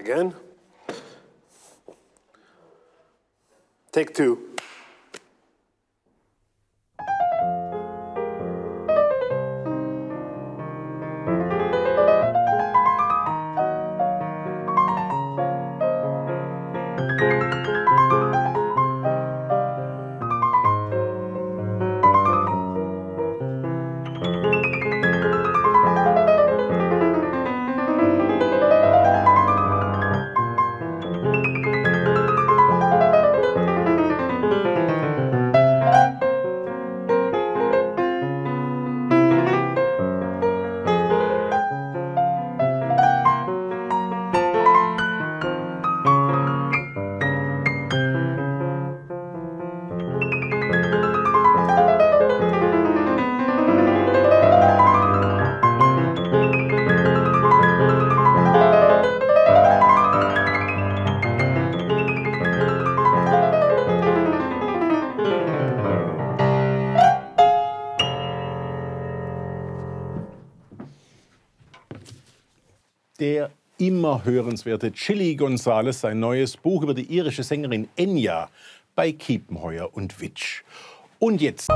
again. Take two. Der immer hörenswerte Chili Gonzales sein neues Buch über die irische Sängerin Enya bei Kiepenheuer und Witsch. Und jetzt.